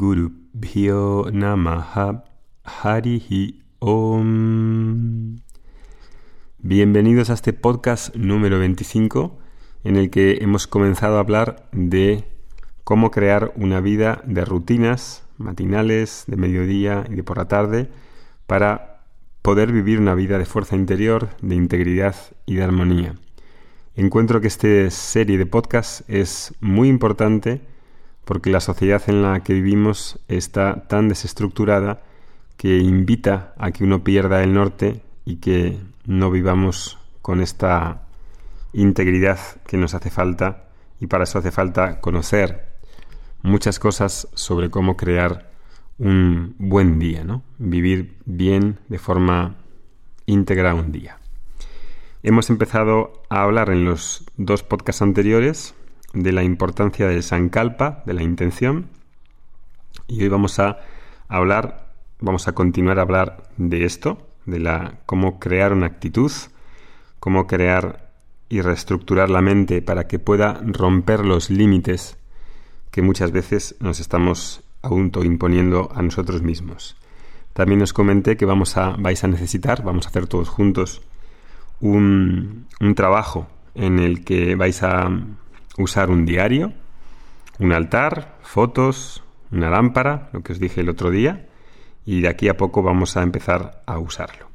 Guru Bhyo Namaha Harihi Om. Bienvenidos a este podcast número 25 en el que hemos comenzado a hablar de cómo crear una vida de rutinas matinales, de mediodía y de por la tarde para poder vivir una vida de fuerza interior, de integridad y de armonía. Encuentro que esta serie de podcasts es muy importante porque la sociedad en la que vivimos está tan desestructurada que invita a que uno pierda el norte y que no vivamos con esta integridad que nos hace falta y para eso hace falta conocer muchas cosas sobre cómo crear un buen día, ¿no? Vivir bien de forma íntegra un día. Hemos empezado a hablar en los dos podcasts anteriores de la importancia del sankalpa, de la intención, y hoy vamos a hablar, vamos a continuar a hablar de esto, de la cómo crear una actitud, cómo crear y reestructurar la mente para que pueda romper los límites que muchas veces nos estamos imponiendo a nosotros mismos. También os comenté que vamos a, vais a necesitar, vamos a hacer todos juntos, un, trabajo en el que vais a usar un diario, un altar, fotos, una lámpara, lo que os dije el otro día, y de aquí a poco vamos a empezar a usarlo.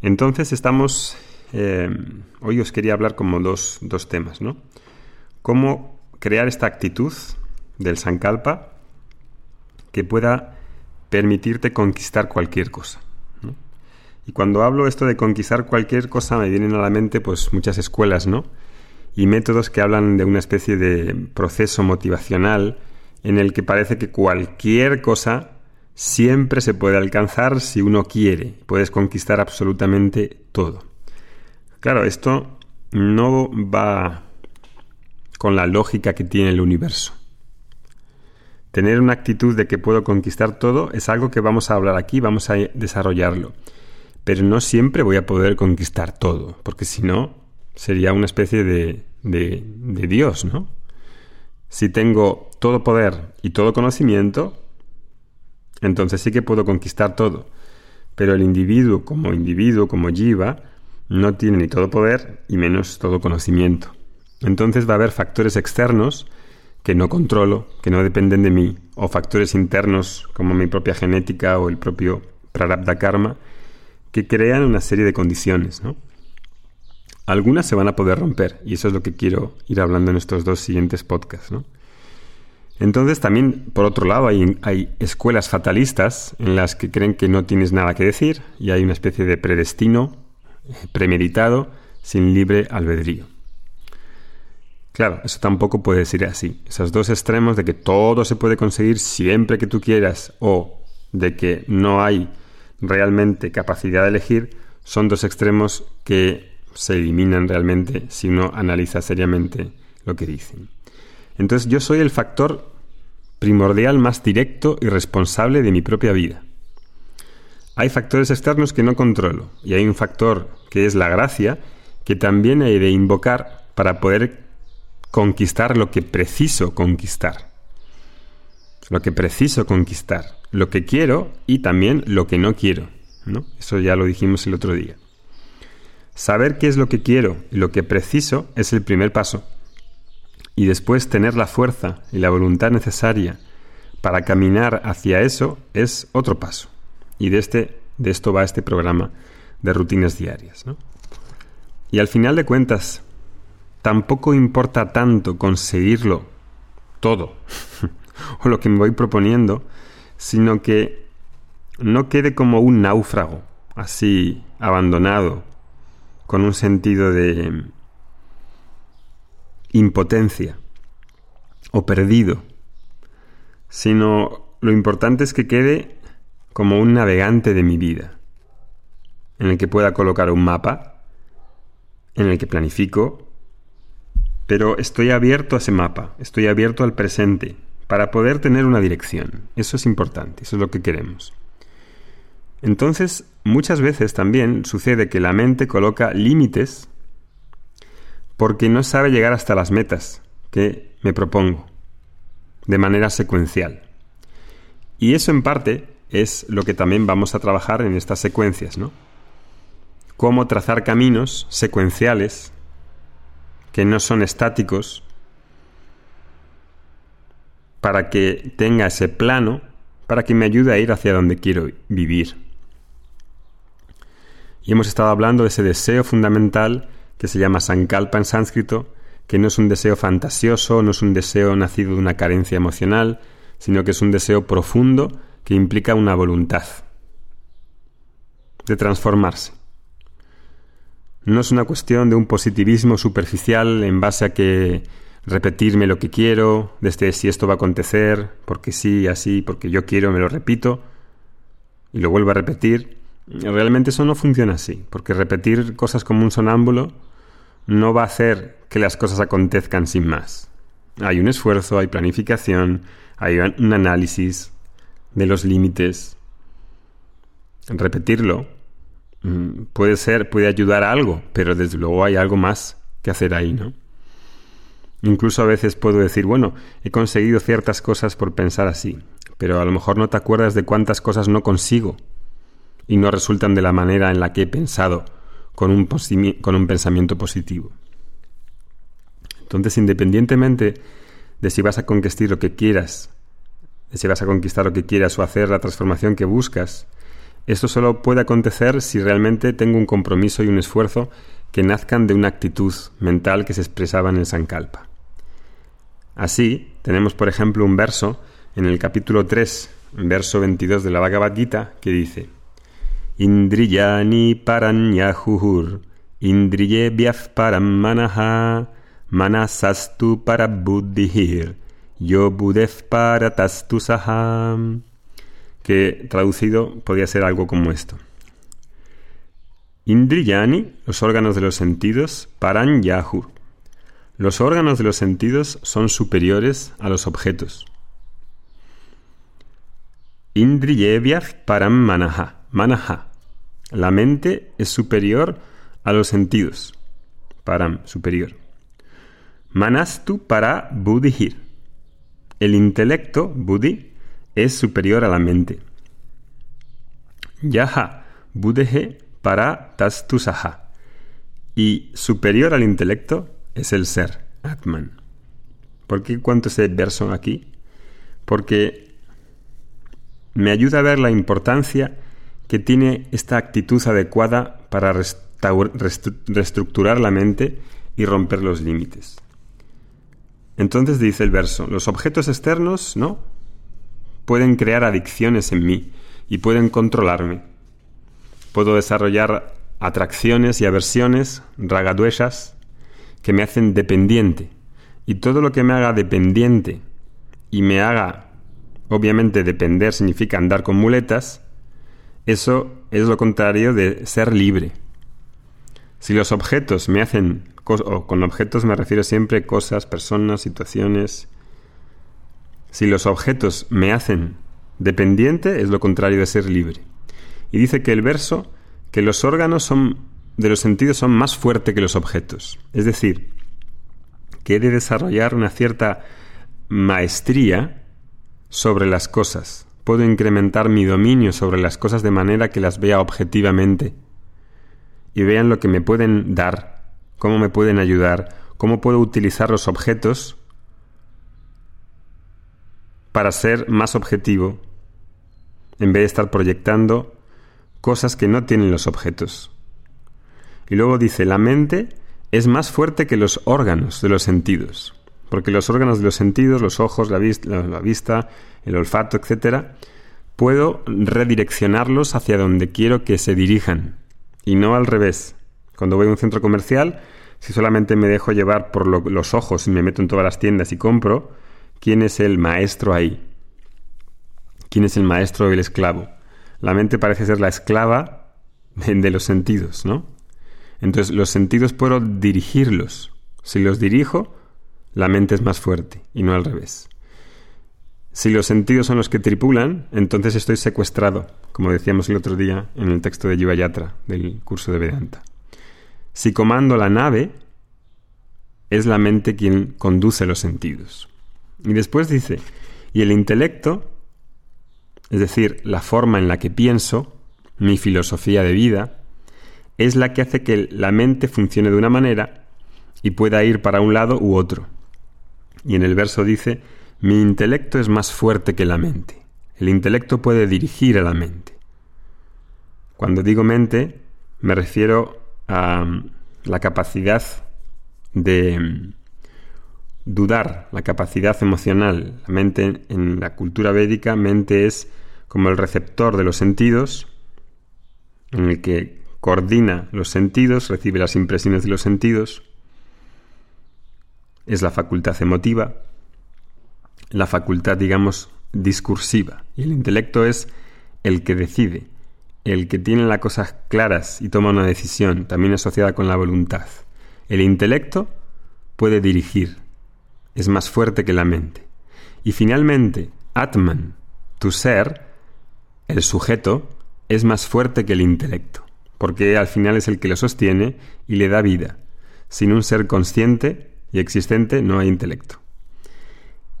Entonces estamos, eh, hoy os quería hablar como dos, dos temas, ¿no? Cómo crear esta actitud del Sankalpa que pueda permitirte conquistar cualquier cosa. Y cuando hablo esto de conquistar cualquier cosa, me vienen a la mente pues muchas escuelas, ¿no? Y métodos que hablan de una especie de proceso motivacional en el que parece que cualquier cosa siempre se puede alcanzar si uno quiere. Puedes conquistar absolutamente todo. Claro, esto no va con la lógica que tiene el universo. Tener una actitud de que puedo conquistar todo es algo que vamos a hablar aquí, vamos a desarrollarlo pero no siempre voy a poder conquistar todo, porque si no, sería una especie de, de, Dios, ¿no? Si tengo todo poder y todo conocimiento, entonces sí que puedo conquistar todo. Pero el individuo como individuo, como Jiva, no tiene ni todo poder y menos todo conocimiento. Entonces va a haber factores externos que no controlo, que no dependen de mí, o factores internos como mi propia genética o el propio prarabdha karma, que crean una serie de condiciones, ¿no? Algunas se van a poder romper, y eso es lo que quiero ir hablando en estos dos siguientes podcasts, ¿no? Entonces también, por otro lado, hay, hay, escuelas fatalistas en las que creen que no tienes nada que decir y hay una especie de predestino eh, premeditado sin libre albedrío. Claro, eso tampoco puede ser así. Esos dos extremos de que todo se puede conseguir siempre que tú quieras o de que no hay realmente capacidad de elegir son dos extremos que se eliminan realmente si uno analiza seriamente lo que dicen. Entonces yo soy el factor primordial más directo y responsable de mi propia vida. Hay factores externos que no controlo y hay un factor que es la gracia que también he de invocar para poder conquistar lo que preciso conquistar lo que preciso conquistar, lo que quiero y también lo que no quiero. ¿no? Eso ya lo dijimos el otro día. Saber qué es lo que quiero y lo que preciso es el primer paso. Y después tener la fuerza y la voluntad necesaria para caminar hacia eso es otro paso. Y de, este, de esto va este programa de rutinas diarias. Y al final de cuentas, tampoco importa tanto conseguirlo todo. o lo que me voy proponiendo, sino que no quede como un náufrago, así abandonado, con un sentido de impotencia o perdido, sino lo importante es que quede como un navegante de mi vida, en el que pueda colocar un mapa, en el que planifico, pero estoy abierto a ese mapa, estoy abierto al presente, para poder tener una dirección. Eso es importante, eso es lo que queremos. Entonces, muchas veces también sucede que la mente coloca límites porque no sabe llegar hasta las metas que me propongo de manera secuencial. Y eso en parte es lo que también vamos a trabajar en estas secuencias, ¿no? Cómo trazar caminos secuenciales que no son estáticos para que tenga ese plano, para que me ayude a ir hacia donde quiero vivir. Y hemos estado hablando de ese deseo fundamental que se llama sankalpa en sánscrito, que no es un deseo fantasioso, no es un deseo nacido de una carencia emocional, sino que es un deseo profundo que implica una voluntad de transformarse. No es una cuestión de un positivismo superficial en base a que repetirme lo que quiero, desde si esto va a acontecer, porque sí, así, porque yo quiero, me lo repito y lo vuelvo a repetir. Realmente eso no funciona así, porque repetir cosas como un sonámbulo no va a hacer que las cosas acontezcan sin más. Hay un esfuerzo, hay planificación, hay un análisis de los límites. Repetirlo mm, puede ser, puede ayudar a algo, pero desde luego hay algo más que hacer ahí, ¿no? Incluso a veces puedo decir, bueno, he conseguido ciertas cosas por pensar así, pero a lo mejor no te acuerdas de cuántas cosas no consigo y no resultan de la manera en la que he pensado con un, con un pensamiento positivo. Entonces, independientemente de si vas a conquistar lo que quieras, de si vas a conquistar lo que quieras o hacer la transformación que buscas, esto solo puede acontecer si realmente tengo un compromiso y un esfuerzo que nazcan de una actitud mental que se expresaba en el Sankalpa. Así, tenemos por ejemplo un verso en el capítulo 3, verso 22 de la Bhagavad Gita, que dice Indriyani paranyahuhur, indriye vyaf param manaha, manasastu para buddhihir, yo tastusaham. Que traducido podría ser algo como esto. Indriyani, los órganos de los sentidos, paran los órganos de los sentidos son superiores a los objetos. Indriyevyaf param manaha. Manaha. La mente es superior a los sentidos. Param, superior. Manastu para buddhir. El intelecto, buddhi, es superior a la mente. Yaha, buddhe para tastusaha. Y superior al intelecto es el ser, Atman. ¿Por qué cuento ese verso aquí? Porque me ayuda a ver la importancia que tiene esta actitud adecuada para reestructurar la mente y romper los límites. Entonces dice el verso, los objetos externos, ¿no? Pueden crear adicciones en mí y pueden controlarme. Puedo desarrollar atracciones y aversiones, ragaduesas, que me hacen dependiente. Y todo lo que me haga dependiente y me haga, obviamente depender significa andar con muletas, eso es lo contrario de ser libre. Si los objetos me hacen, o con objetos me refiero siempre a cosas, personas, situaciones, si los objetos me hacen dependiente, es lo contrario de ser libre. Y dice que el verso, que los órganos son de los sentidos son más fuertes que los objetos. Es decir, que he de desarrollar una cierta maestría sobre las cosas. Puedo incrementar mi dominio sobre las cosas de manera que las vea objetivamente y vean lo que me pueden dar, cómo me pueden ayudar, cómo puedo utilizar los objetos para ser más objetivo en vez de estar proyectando cosas que no tienen los objetos. Y luego dice, la mente es más fuerte que los órganos de los sentidos, porque los órganos de los sentidos, los ojos, la, vista, el olfato, etc., puedo redireccionarlos hacia donde quiero que se dirijan, y no al revés. Cuando voy a un centro comercial, si solamente me dejo llevar por los ojos y me meto en todas las tiendas y compro, ¿quién es el maestro ahí? ¿Quién es el maestro o el esclavo? La mente parece ser la esclava de los sentidos, ¿no? Entonces los sentidos puedo dirigirlos. Si los dirijo, la mente es más fuerte y no al revés. Si los sentidos son los que tripulan, entonces estoy secuestrado, como decíamos el otro día en el texto de Yuvayatra del curso de Vedanta. Si comando la nave, es la mente quien conduce los sentidos. Y después dice, y el intelecto es decir, la forma en la que pienso, mi filosofía de vida, es la que hace que la mente funcione de una manera y pueda ir para un lado u otro. Y en el verso dice, mi intelecto es más fuerte que la mente. El intelecto puede dirigir a la mente. Cuando digo mente, me refiero a mm, la capacidad de mm, dudar, la capacidad emocional. La mente en la cultura védica, mente es como el receptor de los sentidos, en el que coordina los sentidos, recibe las impresiones de los sentidos, es la facultad emotiva, la facultad, digamos, discursiva. Y el intelecto es el que decide, el que tiene las cosas claras y toma una decisión, también asociada con la voluntad. El intelecto puede dirigir, es más fuerte que la mente. Y finalmente, Atman, tu ser, el sujeto, es más fuerte que el intelecto, porque al final es el que lo sostiene y le da vida. Sin un ser consciente y existente no hay intelecto.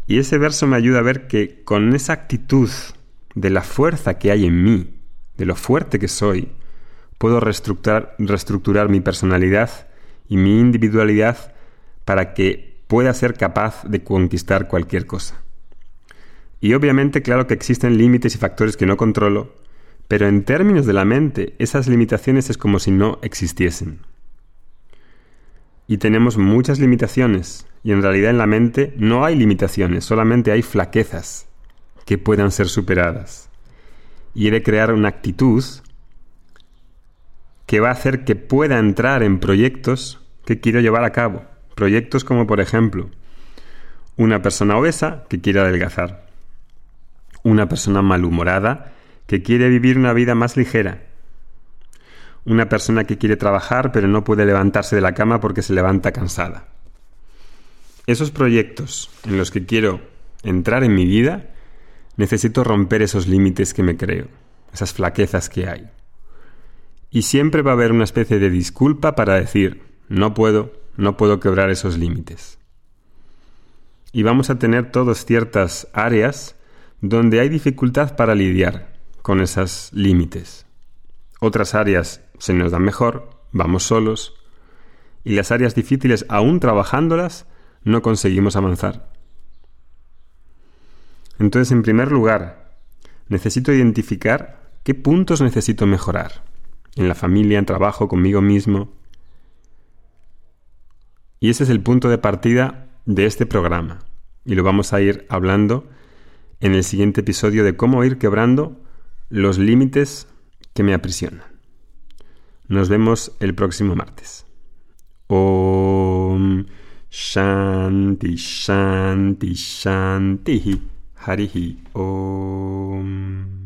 Y ese verso me ayuda a ver que con esa actitud de la fuerza que hay en mí, de lo fuerte que soy, puedo reestructurar, reestructurar mi personalidad y mi individualidad para que pueda ser capaz de conquistar cualquier cosa. Y obviamente, claro que existen límites y factores que no controlo, pero en términos de la mente, esas limitaciones es como si no existiesen. Y tenemos muchas limitaciones, y en realidad en la mente no hay limitaciones, solamente hay flaquezas que puedan ser superadas. Y he de crear una actitud que va a hacer que pueda entrar en proyectos que quiero llevar a cabo. Proyectos como por ejemplo una persona obesa que quiere adelgazar, una persona malhumorada que quiere vivir una vida más ligera, una persona que quiere trabajar pero no puede levantarse de la cama porque se levanta cansada. Esos proyectos en los que quiero entrar en mi vida, necesito romper esos límites que me creo, esas flaquezas que hay. Y siempre va a haber una especie de disculpa para decir, no puedo, no puedo quebrar esos límites. Y vamos a tener todas ciertas áreas donde hay dificultad para lidiar con esos límites. Otras áreas se nos dan mejor, vamos solos, y las áreas difíciles, aún trabajándolas, no conseguimos avanzar. Entonces, en primer lugar, necesito identificar qué puntos necesito mejorar. En la familia, en trabajo, conmigo mismo, y ese es el punto de partida de este programa. Y lo vamos a ir hablando en el siguiente episodio de cómo ir quebrando los límites que me aprisionan. Nos vemos el próximo martes. Om Shanti Shanti Shanti Harihi Om